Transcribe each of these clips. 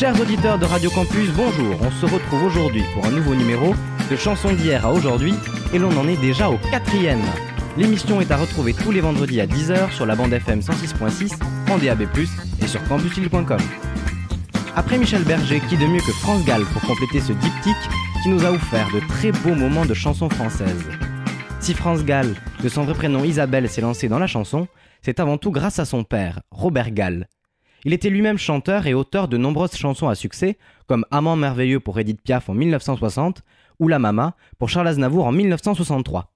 Chers auditeurs de Radio Campus, bonjour. On se retrouve aujourd'hui pour un nouveau numéro de chansons d'hier à aujourd'hui et l'on en est déjà au quatrième. L'émission est à retrouver tous les vendredis à 10h sur la bande FM 106.6, en DAB+, et sur campusil.com. Après Michel Berger, qui de mieux que France Gall pour compléter ce diptyque qui nous a offert de très beaux moments de chansons françaises. Si France Gall, de son vrai prénom Isabelle, s'est lancée dans la chanson, c'est avant tout grâce à son père, Robert Gall. Il était lui-même chanteur et auteur de nombreuses chansons à succès, comme Amant merveilleux pour Edith Piaf en 1960 ou La Mama pour Charles Aznavour en 1963.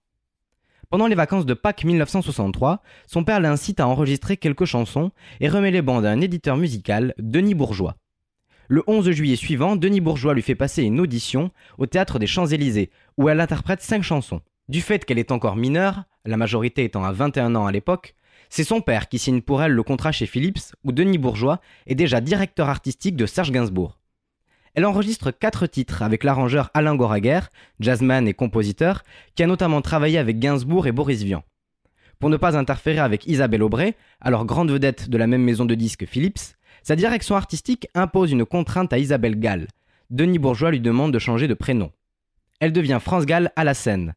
Pendant les vacances de Pâques 1963, son père l'incite à enregistrer quelques chansons et remet les bandes à un éditeur musical, Denis Bourgeois. Le 11 juillet suivant, Denis Bourgeois lui fait passer une audition au théâtre des Champs-Élysées, où elle interprète cinq chansons. Du fait qu'elle est encore mineure, la majorité étant à 21 ans à l'époque, c'est son père qui signe pour elle le contrat chez Philips, où Denis Bourgeois est déjà directeur artistique de Serge Gainsbourg. Elle enregistre quatre titres avec l'arrangeur Alain Goraguer, jazzman et compositeur, qui a notamment travaillé avec Gainsbourg et Boris Vian. Pour ne pas interférer avec Isabelle Aubray, alors grande vedette de la même maison de disques Philips, sa direction artistique impose une contrainte à Isabelle Gall. Denis Bourgeois lui demande de changer de prénom. Elle devient France Gall à la scène.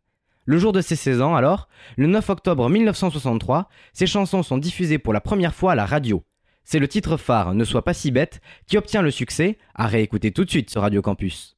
Le jour de ses 16 ans, alors, le 9 octobre 1963, ses chansons sont diffusées pour la première fois à la radio. C'est le titre phare Ne sois pas si bête qui obtient le succès, à réécouter tout de suite sur Radio Campus.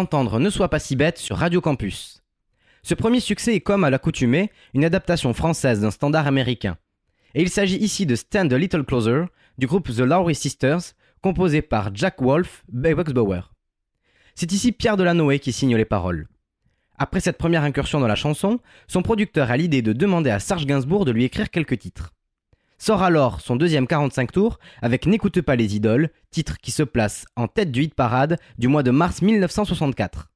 D'entendre Ne sois pas si bête sur Radio Campus. Ce premier succès est comme à l'accoutumée une adaptation française d'un standard américain. Et il s'agit ici de Stand a Little Closer du groupe The Lowry Sisters, composé par Jack Wolf et Bauer. C'est ici Pierre Delanoë qui signe les paroles. Après cette première incursion dans la chanson, son producteur a l'idée de demander à Serge Gainsbourg de lui écrire quelques titres. Sort alors son deuxième 45 tours avec N'écoute pas les idoles, titre qui se place en tête du hit parade du mois de mars 1964.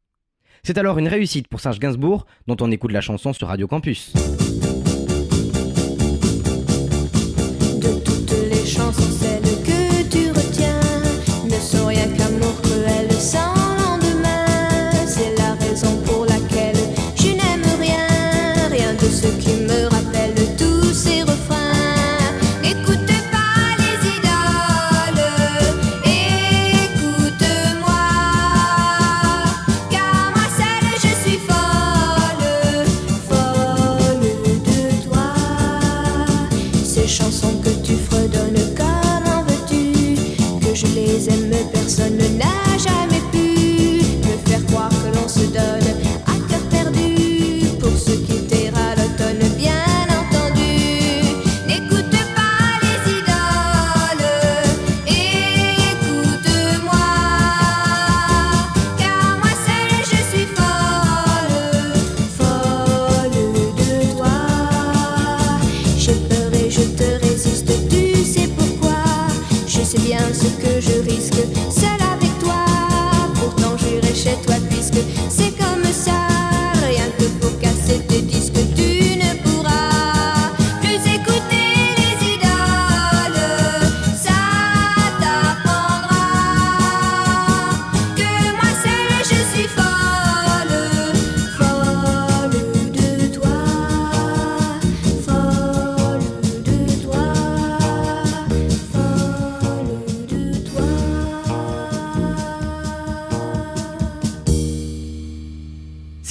C'est alors une réussite pour Serge Gainsbourg, dont on écoute la chanson sur Radio Campus.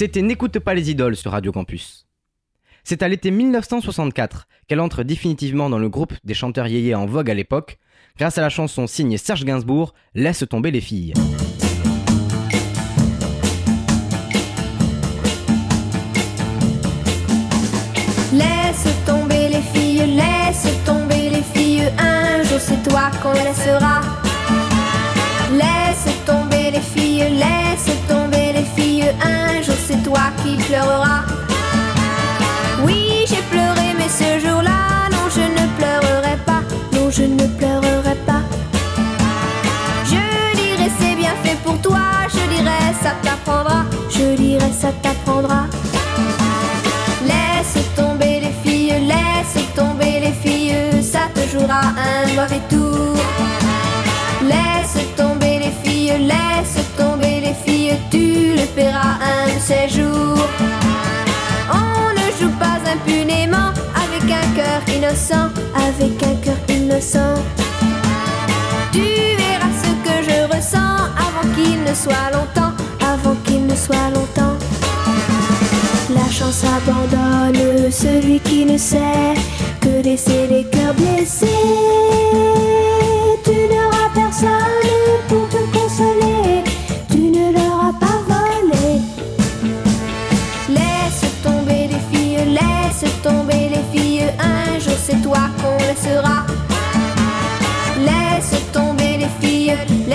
C'était N'écoute pas les idoles sur Radio Campus. C'est à l'été 1964 qu'elle entre définitivement dans le groupe des chanteurs yéyés en vogue à l'époque, grâce à la chanson signée Serge Gainsbourg, Laisse tomber les filles. Laisse tomber les filles, laisse tomber les filles, un jour c'est toi qu'on laissera. Qui pleureras. Oui, j'ai pleuré, mais ce jour-là, non, je ne pleurerai pas, non, je ne pleurerai pas. Je dirais c'est bien fait pour toi, je dirais ça t'apprendra, je dirais ça t'apprendra. Laisse tomber les filles, laisse tomber les filles, ça te jouera un mauvais tour. Laisse tomber les filles, laisse tomber tu le paieras un de ces jours. On ne joue pas impunément avec un cœur innocent, avec un cœur innocent. Tu verras ce que je ressens avant qu'il ne soit longtemps, avant qu'il ne soit longtemps. La chance abandonne celui qui ne sait que laisser les cœurs blessés. Tu n'auras personne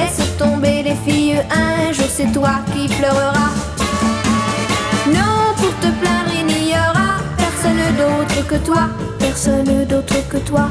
laisse tomber les filles, un jour c'est toi qui pleureras. Non, pour te plaindre, il n'y aura personne d'autre que toi, personne d'autre que toi.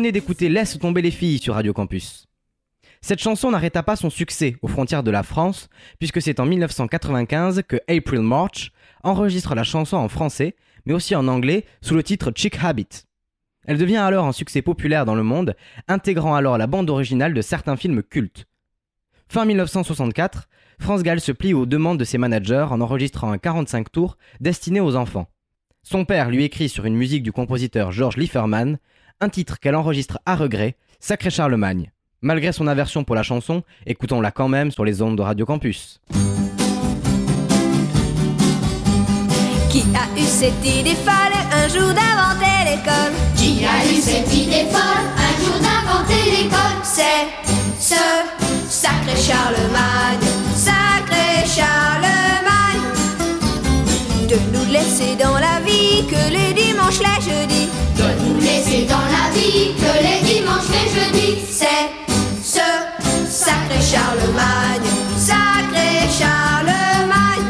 D'écouter Laisse tomber les filles sur Radio Campus. Cette chanson n'arrêta pas son succès aux frontières de la France, puisque c'est en 1995 que April March enregistre la chanson en français, mais aussi en anglais, sous le titre Chick Habit. Elle devient alors un succès populaire dans le monde, intégrant alors la bande originale de certains films cultes. Fin 1964, France Gall se plie aux demandes de ses managers en enregistrant un 45 tours destiné aux enfants. Son père lui écrit sur une musique du compositeur George Lieferman un titre qu'elle enregistre à regret, Sacré Charlemagne. Malgré son aversion pour la chanson, écoutons-la quand même sur les ondes de Radio Campus. Qui a eu cette idée folle un jour d'inventer l'école? Qui a eu cette idée folle un jour d'inventer l'école? C'est ce sacré Charlemagne, sacré Charlemagne. De nous laisser dans la vie que les dimanches, les jeudis. De nous laisser dans la vie que les dimanches, les jeudis C'est ce sacré Charlemagne, sacré Charlemagne.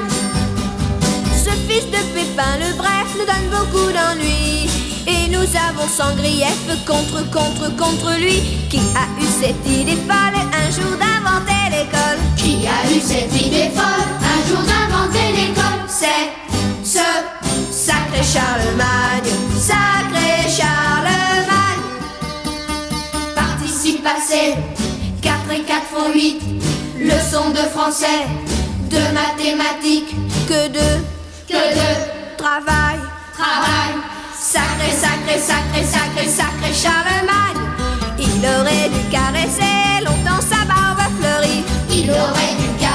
Ce fils de Pépin le Bref nous donne beaucoup d'ennuis. Et nous avons sans grief contre, contre, contre lui. Qui a eu cette idée folle un jour d'inventer l'école Qui a eu cette idée folle un jour d'inventer l'école C'est sacré Charlemagne, sacré Charlemagne. Participe passé 4 et 4 font 8 Leçon de français De mathématiques Que de Que de travail. travail Sacré, sacré, sacré, sacré, sacré Charlemagne. Il aurait dû caresser longtemps sa barbe fleurie. Il aurait dû caresser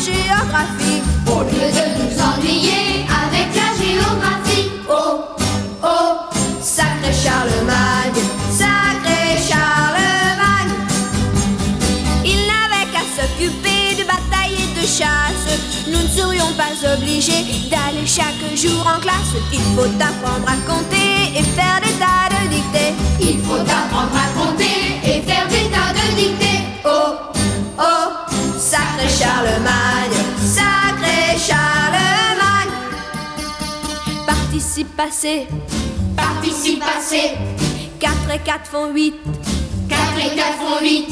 géographie. Au lieu de nous ennuyer avec la géographie. Oh, oh, sacré Charlemagne, sacré Charlemagne. Il n'avait qu'à s'occuper de bataille et de chasse. Nous ne serions pas obligés d'aller chaque jour en classe. Il faut apprendre à compter et faire des tas de dictées. Il faut apprendre à compter. Participe passé, Participe passé, 4 et 4 font 8. 4 et 4 font 8.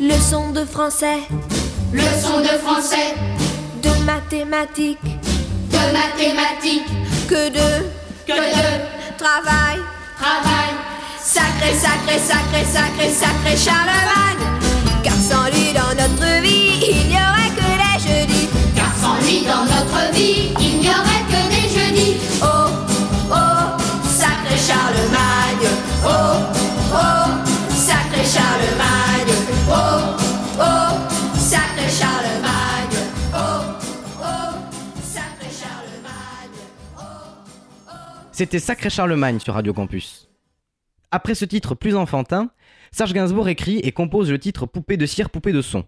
Leçon de français, Leçon de français, de mathématiques, de mathématiques, que de que de travail. travail. Sacré, sacré, sacré, sacré, sacré Charlemagne. Car sans lui dans notre vie, il n'y aurait que les jeudis. Car sans lui dans notre vie, il n'y aurait Oh, oh, sacré Charlemagne. Oh, oh, sacré Charlemagne. Oh, oh, sacré Charlemagne. C'était Sacré Charlemagne sur Radio Campus. Après ce titre plus enfantin, Serge Gainsbourg écrit et compose le titre Poupée de cire, poupée de son.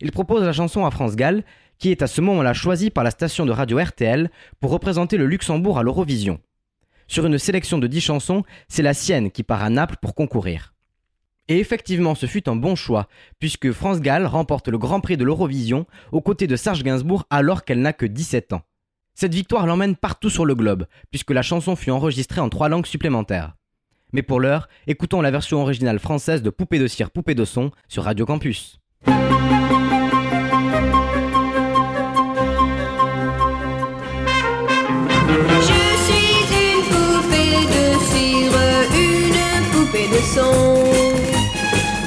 Il propose la chanson à France Gall, qui est à ce moment-là choisie par la station de radio RTL pour représenter le Luxembourg à l'Eurovision. Sur une sélection de 10 chansons, c'est la sienne qui part à Naples pour concourir. Et effectivement, ce fut un bon choix, puisque France Gall remporte le Grand Prix de l'Eurovision aux côtés de Serge Gainsbourg alors qu'elle n'a que 17 ans. Cette victoire l'emmène partout sur le globe, puisque la chanson fut enregistrée en trois langues supplémentaires. Mais pour l'heure, écoutons la version originale française de Poupée de cire, poupée de son sur Radio Campus.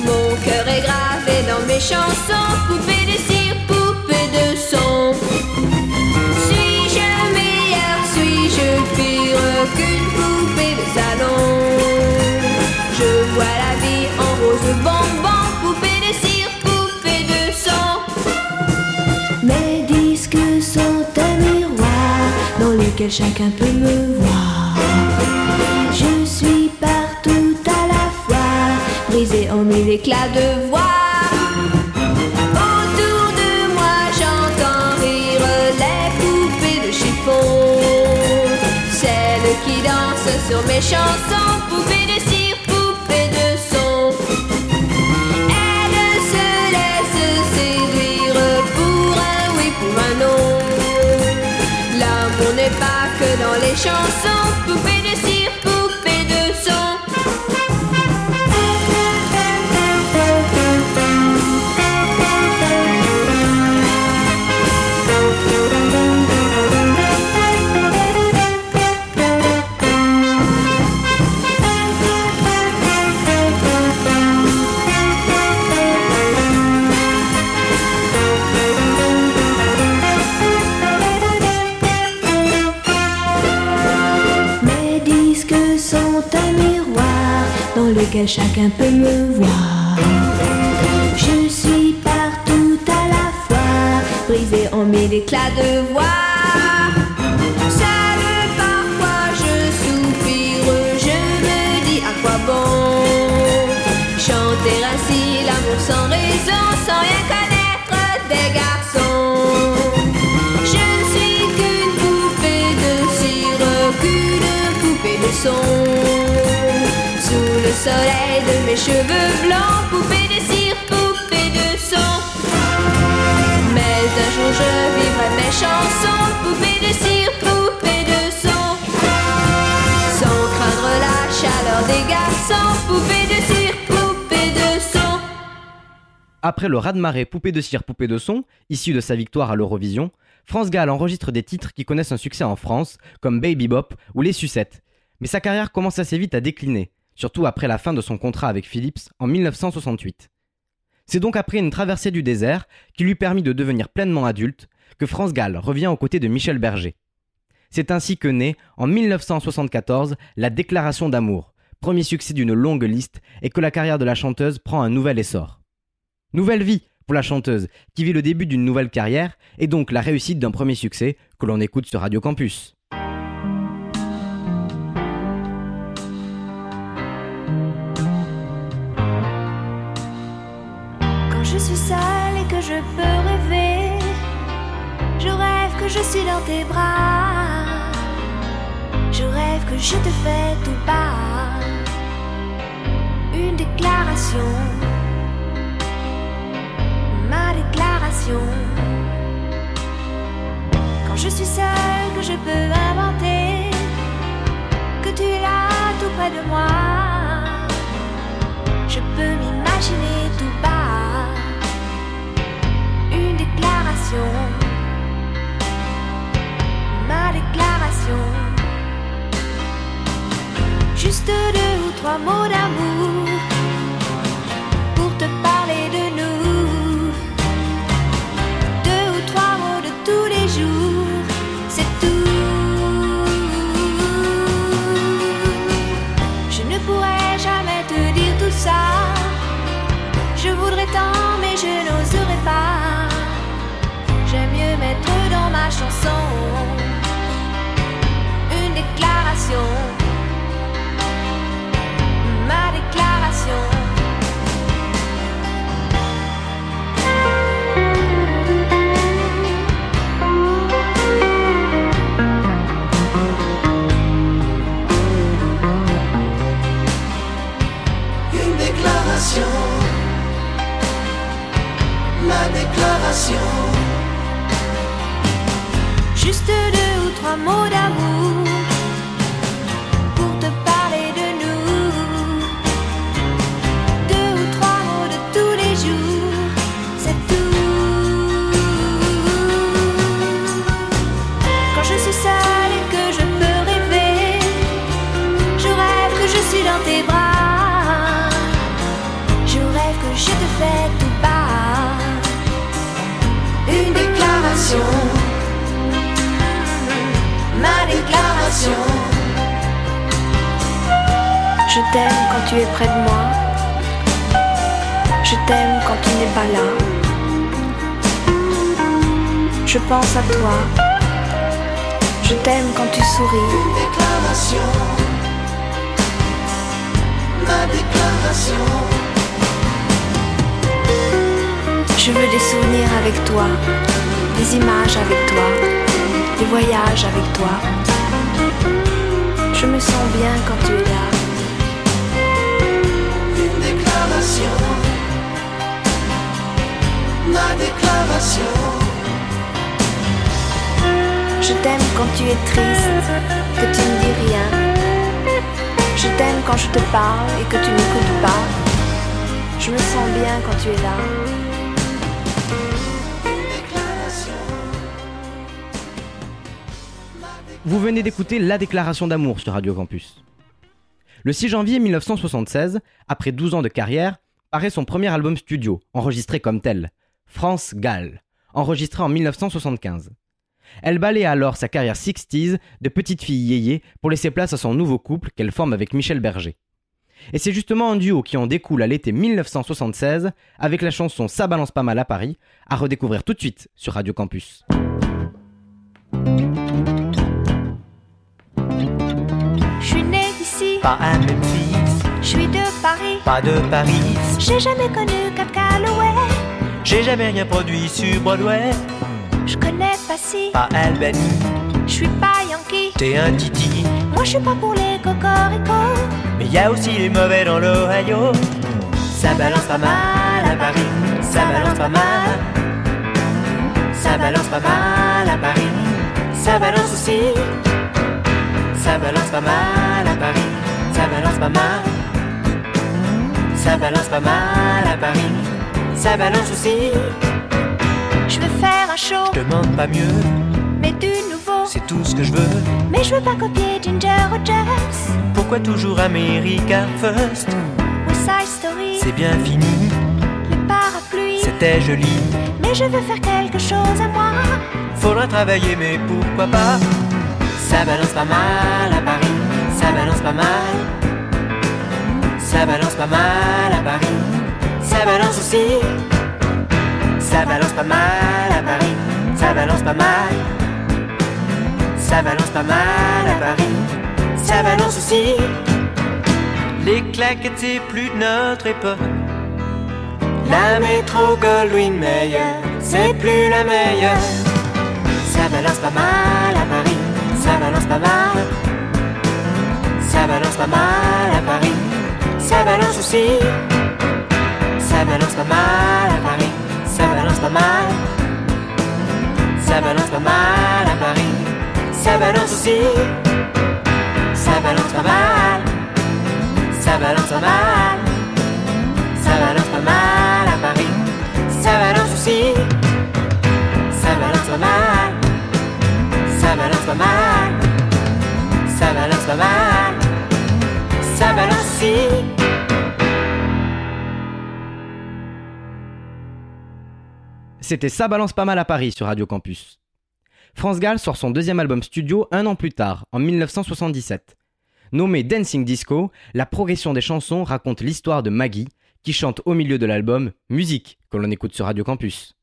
Mon cœur est gravé dans mes chansons, poupée de cire, poupée de son. Suis-je meilleure, suis-je pire qu'une poupée de salon? Je vois la vie en rose bonbon, poupée de cire, poupée de son. Mes disques sont un miroir dans lequel chacun peut me voir. Mille éclats de voix. Autour de moi, j'entends rire les poupées de chiffon. Celles qui dansent sur mes chansons, poupées de cire, poupées de son. Elle se laisse séduire pour un oui, pour un non. L'amour n'est pas que dans les chansons, poupée lequel chacun peut me voir. Je suis partout à la fois, brisée en mille éclats de voix. Seule parfois je soupire, je me dis à quoi bon chanter ainsi l'amour sans raison, sans rien connaître des garçons. Je ne suis qu'une poupée de cire, qu'une poupée de son. Sous le soleil de mes cheveux blancs, poupée de cire, poupée de son. Mais un jour je vivrai mes chansons, poupée de cire, poupée de son. Sans craindre la chaleur des garçons, poupée de cire, poupée de son. Après le raz-de-marée Poupée de cire, poupée de son, issu de sa victoire à l'Eurovision, France Gall enregistre des titres qui connaissent un succès en France, comme Baby Bop ou Les Sucettes. Mais sa carrière commence assez vite à décliner, surtout après la fin de son contrat avec Philips en 1968. C'est donc après une traversée du désert qui lui permit de devenir pleinement adulte que France Gall revient aux côtés de Michel Berger. C'est ainsi que naît, en 1974, la Déclaration d'amour, premier succès d'une longue liste, et que la carrière de la chanteuse prend un nouvel essor. Nouvelle vie pour la chanteuse, qui vit le début d'une nouvelle carrière, et donc la réussite d'un premier succès que l'on écoute sur Radio Campus. Suis seule et que je peux rêver, je rêve que je suis dans tes bras. je te fais tout bas une déclaration. Ma déclaration. Quand je suis seule, que je peux inventer, que tu es là tout près de moi. Je peux m'imaginer tout bas une déclaration. Ma déclaration. Juste deux ou trois mots d'amour quand tu es triste, que tu ne dis rien. Je t'aime quand je te parle et que tu n'écoutes pas. Je me sens bien quand tu es là. Vous venez d'écouter La Déclaration d'amour sur Radio Campus. Le 6 janvier 1976, après 12 ans de carrière, paraît son premier album studio, enregistré comme tel, France Gall, enregistré en 1975. Elle balaye alors sa carrière 60s de petite fille yéyé pour laisser place à son nouveau couple qu'elle forme avec Michel Berger. Et c'est justement un duo qui en découle à l'été 1976 avec la chanson Ça balance pas mal à Paris, à redécouvrir tout de suite sur Radio Campus. Je suis née ici, Pas à Memphis, je suis de Paris. pas de Paris. J'ai jamais connu Cap Calloway. J'ai jamais rien produit sur Broadway. Je connais pas si, Pas Albany, je suis pas Yankee. t'es un titi. Moi je suis pas pour les cocoricots. Mais y a aussi les mauvais dans l'Ohio. Ça balance pas mal à Paris, ça balance pas mal. Ça balance pas mal à Paris, ça balance aussi. Ça balance pas mal à Paris, ça balance pas mal. Ça balance pas mal à Paris, ça balance aussi. Je veux faire un show, Je demande pas mieux, mais du nouveau. c'est tout ce que je veux. Mais je veux pas copier Ginger Rogers. Pourquoi toujours America First? West Side Story, C'est bien fini, les parapluies. c'était joli. Mais je veux faire quelque chose à moi. Faudra travailler, mais pourquoi pas? Ça balance pas mal à Paris, ça balance pas mal. Ça balance pas mal à Paris, ça balance aussi. Ça balance pas mal à Paris, ça balance pas mal. Ça balance pas mal à Paris, ça balance aussi. Les claques c'est plus de notre époque. La métro Goldwyn Mayer, c'est plus la meilleure. Ça balance pas mal à Paris, ça balance pas mal. Ça balance pas mal à Paris, ça balance aussi. Ça balance pas mal à Paris pas mal. Ça balance pas mal à Paris. Ça balance aussi. Ça balance pas mal. Ça balance pas mal. Ça balance pas mal à Paris. Ça balance aussi. Ça balance pas mal. Ça balance pas mal. Ça balance pas mal. Ça balance aussi. C'était Ça balance pas mal à Paris sur Radio Campus. France Gall sort son deuxième album studio un an plus tard, en 1977. Nommé Dancing Disco, la progression des chansons raconte l'histoire de Maggie, qui chante au milieu de l'album Musique, que l'on écoute sur Radio Campus.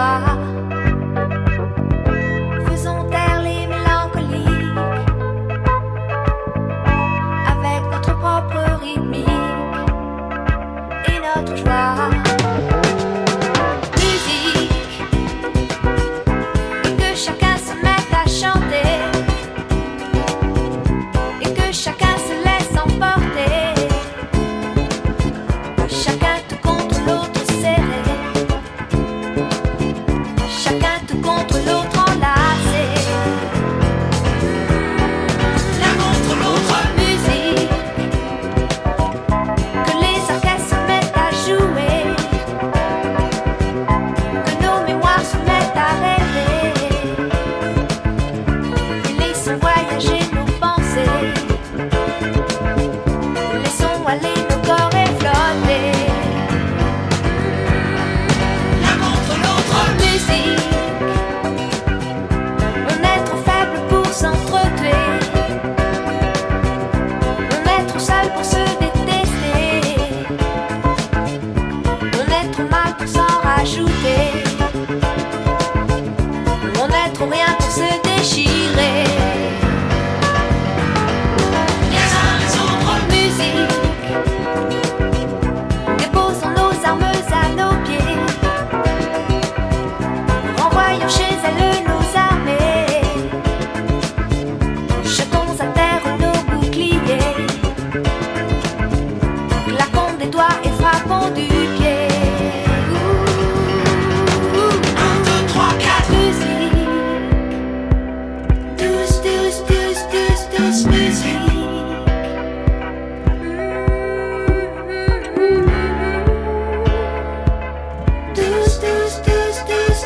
right.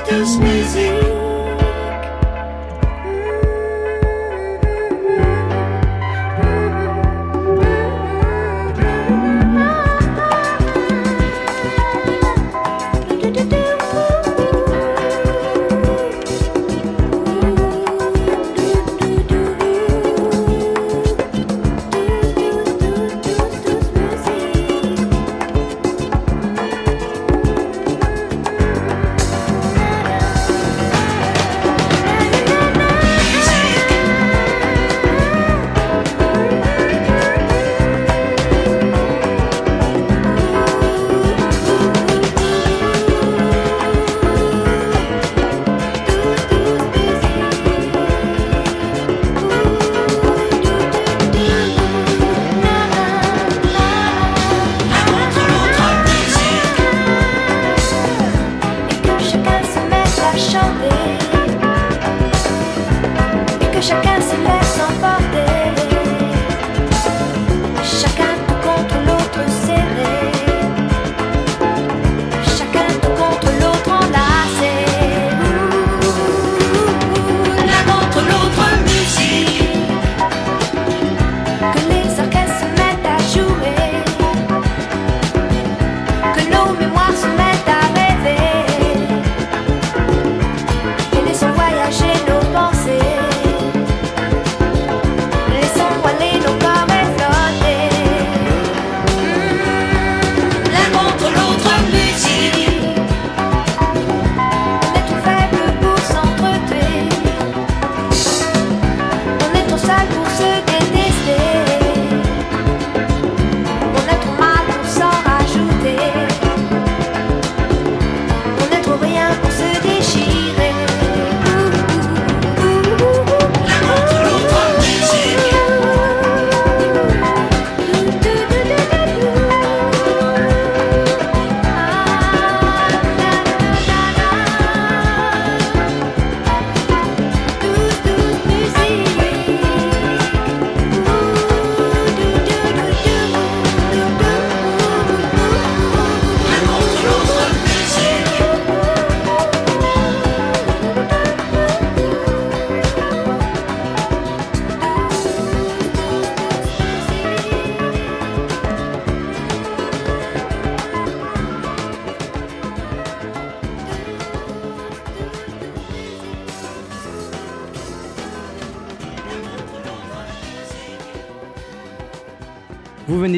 das Museum.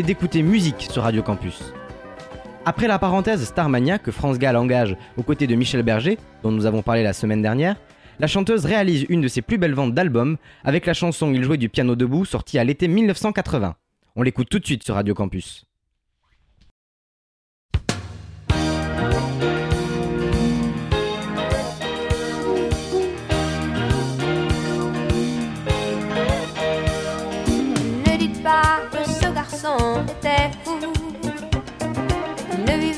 D'écouter Musique sur Radio Campus. Après la parenthèse Starmania que France Gall engage aux côtés de Michel Berger, dont nous avons parlé la semaine dernière, la chanteuse réalise une de ses plus belles ventes d'albums avec la chanson Il jouait du piano debout sortie à l'été 1980. On l'écoute tout de suite sur Radio Campus.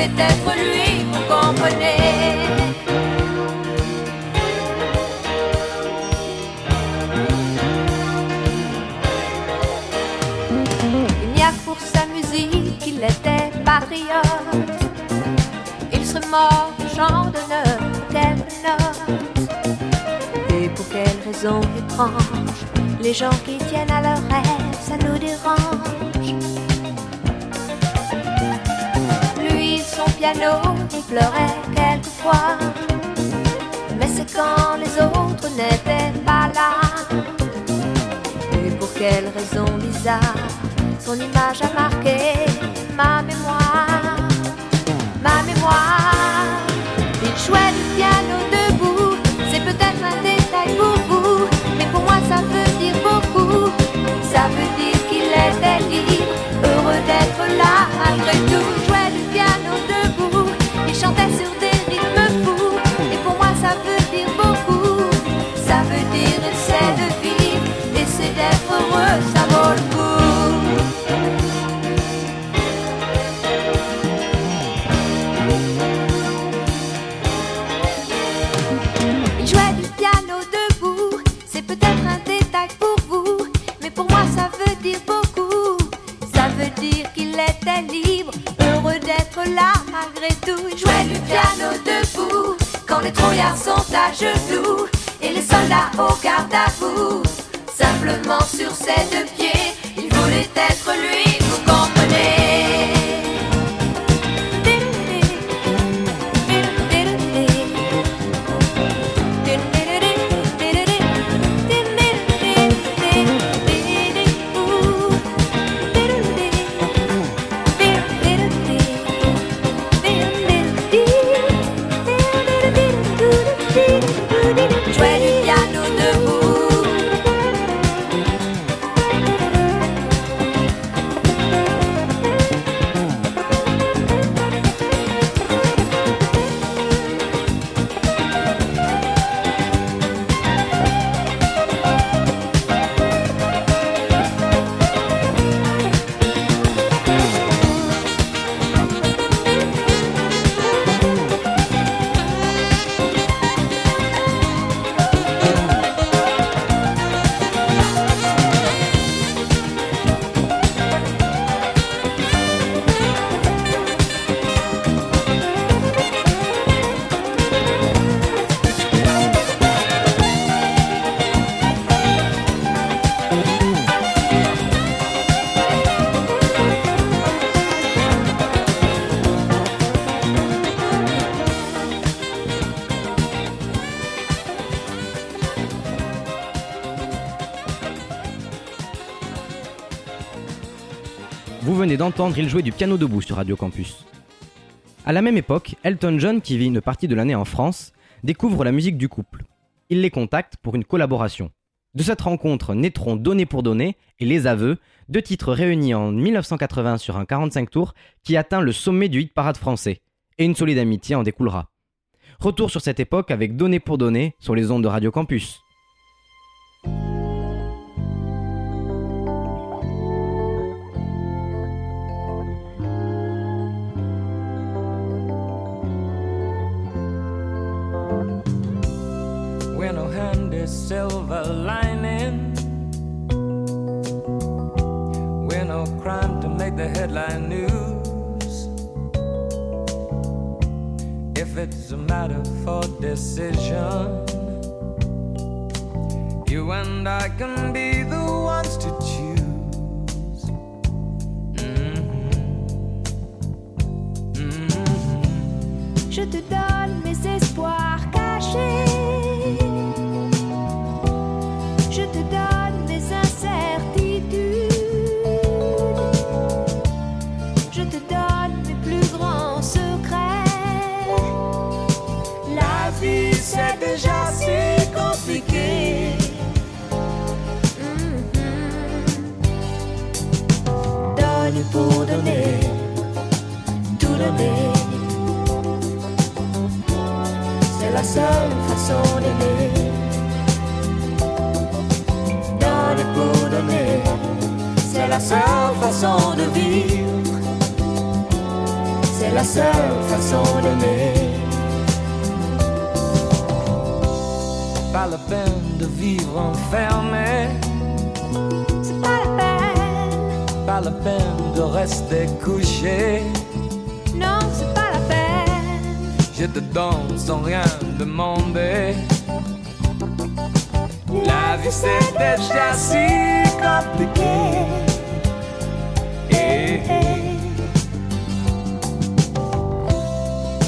Être lui, vous comprenez. Il n'y a pour sa musique qu'il était patriote. Il serait mort au Les gens qui tiennent à leurs rêves, ça nous dérange. Lui, son piano, il pleurait quelquefois. Mais c'est quand les autres n'étaient pas là. Et pour quelle raison bizarre Son image a marqué ma mémoire? Ma mémoire là Vous venez d'entendre Il jouait du piano debout sur Radio Campus. À la même époque, Elton John, qui vit une partie de l'année en France, découvre la musique du couple. Il les contacte pour une collaboration. De cette rencontre naîtront Donner pour donner et Les Aveux, deux titres réunis en 1980 sur un 45 tours qui atteint le sommet du hit parade français. Et une solide amitié en découlera. Retour sur cette époque avec Données pour donner sur les ondes de Radio Campus. Handy silver lining. We're no crime to make the headline news. If it's a matter for decision, you and I can be the ones to choose. Mhm. Mhm. Je te donne mes espoirs cachés. Pour donner, tout donner. C'est la seule façon d'aimer. Donner pour donner, c'est la seule façon de vivre. C'est la seule façon d'aimer. Pas la peine de vivre enfermé, pas la peine de rester couché. non, c'est pas la peine. Je te donne sans rien demander. La vie c'est déjà si compliqué.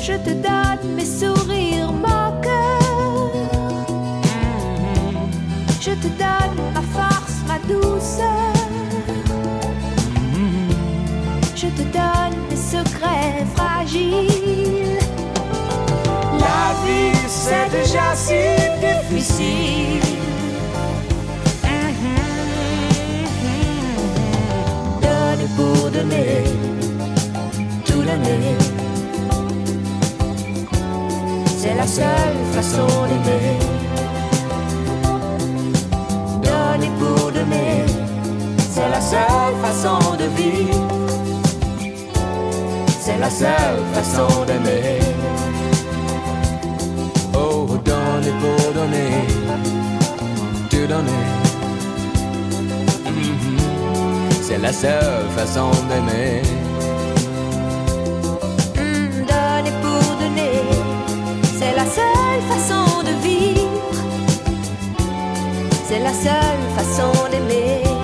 Je te donne mes sourires moqueurs. Je te donne ma force, ma douceur. C'est déjà si difficile. Donner pour donner, tout donner. C'est la seule façon d'aimer. Donner pour donner, c'est la seule façon de vivre. C'est la seule façon d'aimer. Pour donner, tout donner. Mhm. C'est la seule façon d'aimer. Donner pour donner, c'est la seule façon de vivre. C'est la seule façon d'aimer.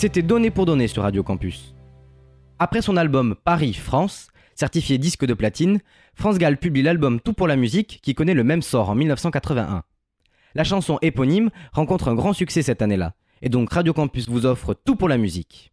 C'était Donné pour donner sur Radio Campus. Après son album Paris, France, certifié disque de platine, France Gall publie l'album Tout pour la musique qui connaît le même sort en 1981. La chanson éponyme rencontre un grand succès cette année-là, et donc Radio Campus vous offre Tout pour la musique.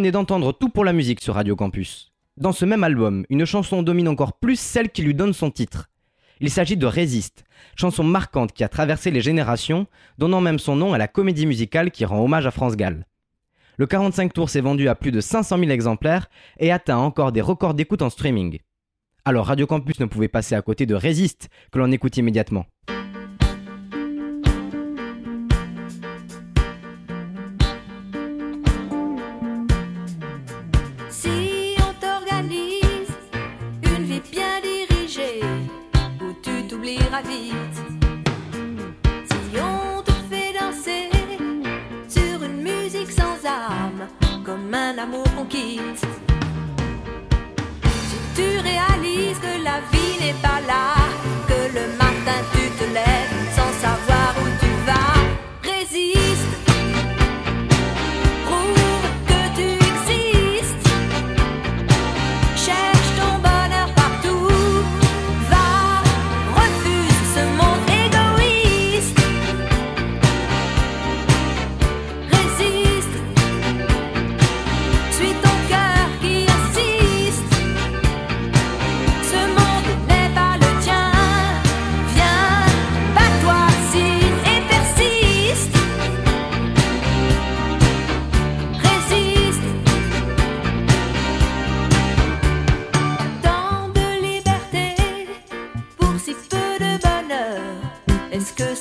venez d'entendre Tout pour la musique sur Radio Campus. Dans ce même album, une chanson domine encore plus celle qui lui donne son titre. Il s'agit de Résiste, chanson marquante qui a traversé les générations, donnant même son nom à la comédie musicale qui rend hommage à France Gall. Le 45 tours s'est vendu à plus de 500 000 exemplaires et atteint encore des records d'écoute en streaming. Alors Radio Campus ne pouvait passer à côté de Résiste, que l'on écoute immédiatement. comme un amour qu'on quitte. Si tu réalises que la vie n'est pas là,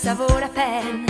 savore a penna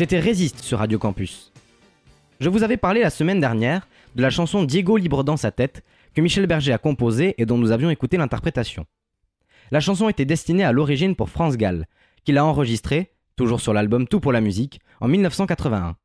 C'était Résiste sur Radio Campus. Je vous avais parlé la semaine dernière de la chanson Diego libre dans sa tête que Michel Berger a composée et dont nous avions écouté l'interprétation. La chanson était destinée à l'origine pour France Gall, qu'il a enregistrée, toujours sur l'album Tout pour la musique, en 1981.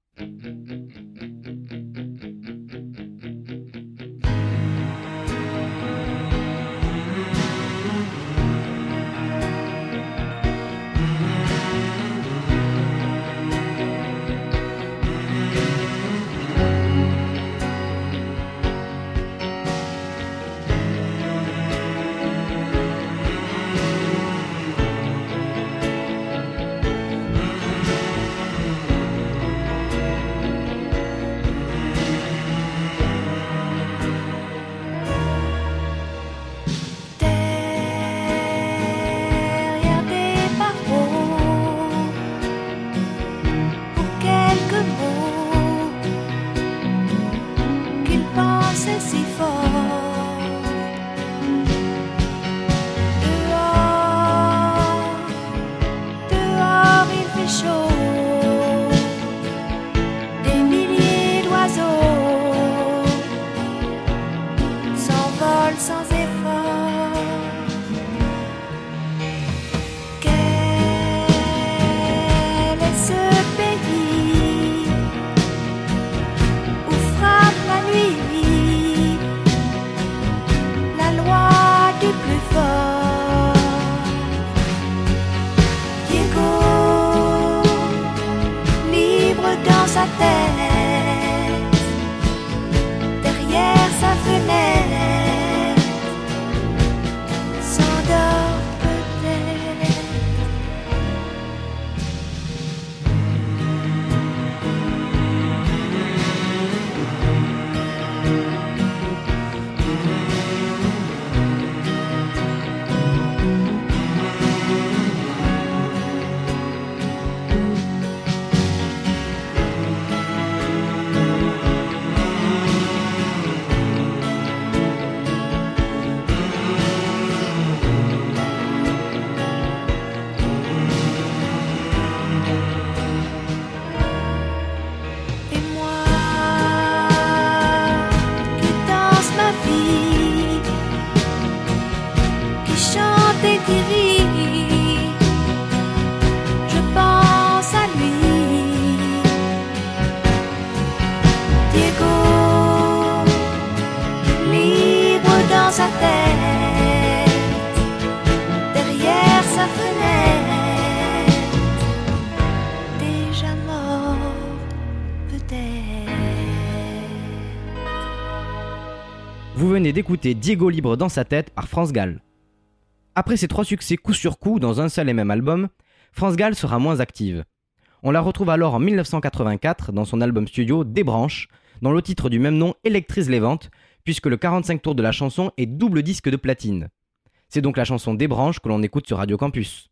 D'écouter Diego Libre dans sa tête par France Gall. Après ses trois succès coup sur coup dans un seul et même album, France Gall sera moins active. On la retrouve alors en 1984 dans son album studio Des branches, dont le titre du même nom électrise les ventes, puisque le 45 tours de la chanson est double disque de platine. C'est donc la chanson Des branches que l'on écoute sur Radio Campus.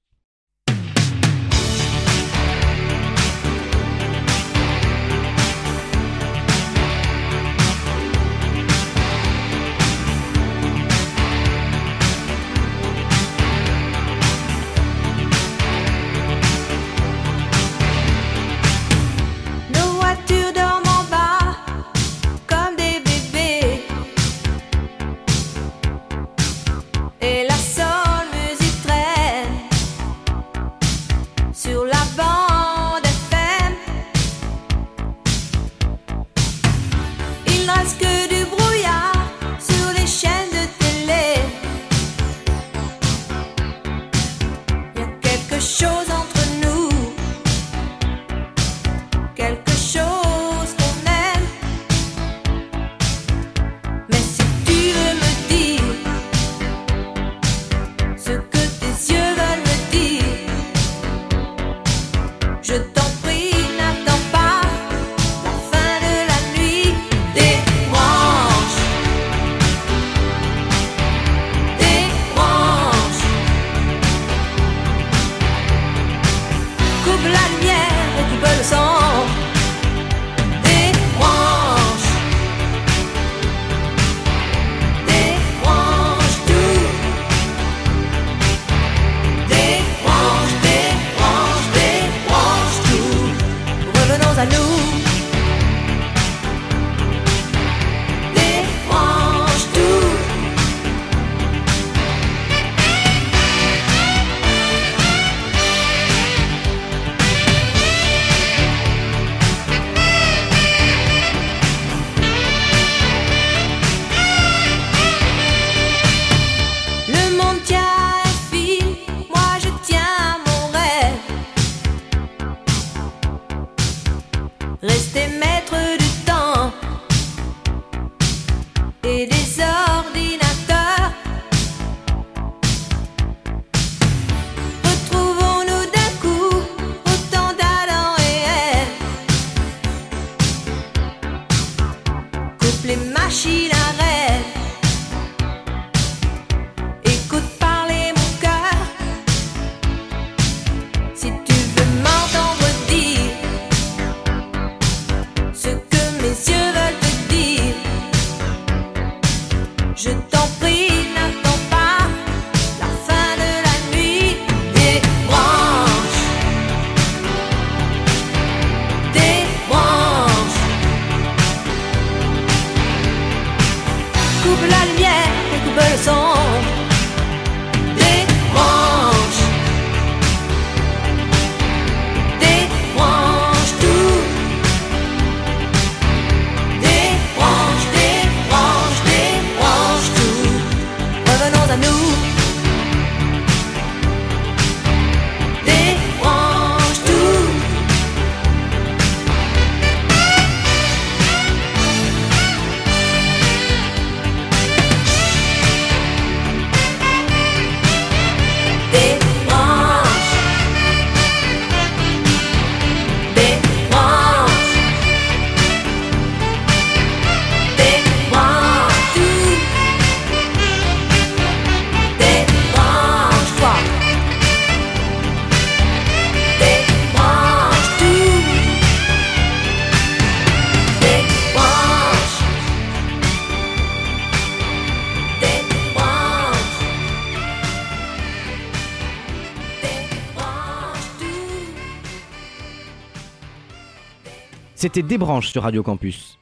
C'était Des branches sur Radio Campus.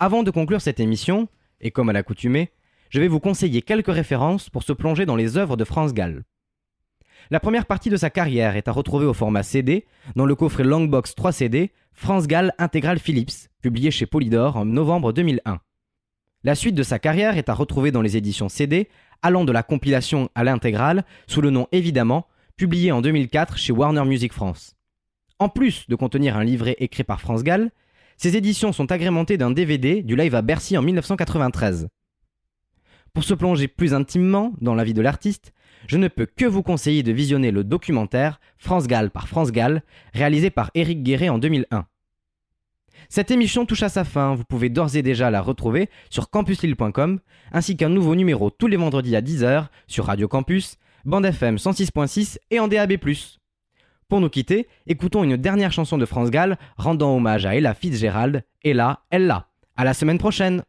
Avant de conclure cette émission, et comme à l'accoutumée, je vais vous conseiller quelques références pour se plonger dans les œuvres de France Gall. La première partie de sa carrière est à retrouver au format CD, dans le coffret Longbox 3 CD, France Gall Intégral Philips, publié chez Polydor en novembre 2001. La suite de sa carrière est à retrouver dans les éditions CD, allant de la compilation à l'intégrale, sous le nom évidemment, publié en 2004 chez Warner Music France. En plus de contenir un livret écrit par France Gall, ces éditions sont agrémentées d'un DVD du live à Bercy en 1993. Pour se plonger plus intimement dans la vie de l'artiste, je ne peux que vous conseiller de visionner le documentaire France Gall par France Gall, réalisé par Éric Guéret en 2001. Cette émission touche à sa fin, vous pouvez d'ores et déjà la retrouver sur campuslille.com, ainsi qu'un nouveau numéro tous les vendredis à 10h sur Radio Campus, bande FM 106.6 et en DAB+. Pour nous quitter, écoutons une dernière chanson de France Gall rendant hommage à Ella Fitzgerald, Ella, Ella. À la semaine prochaine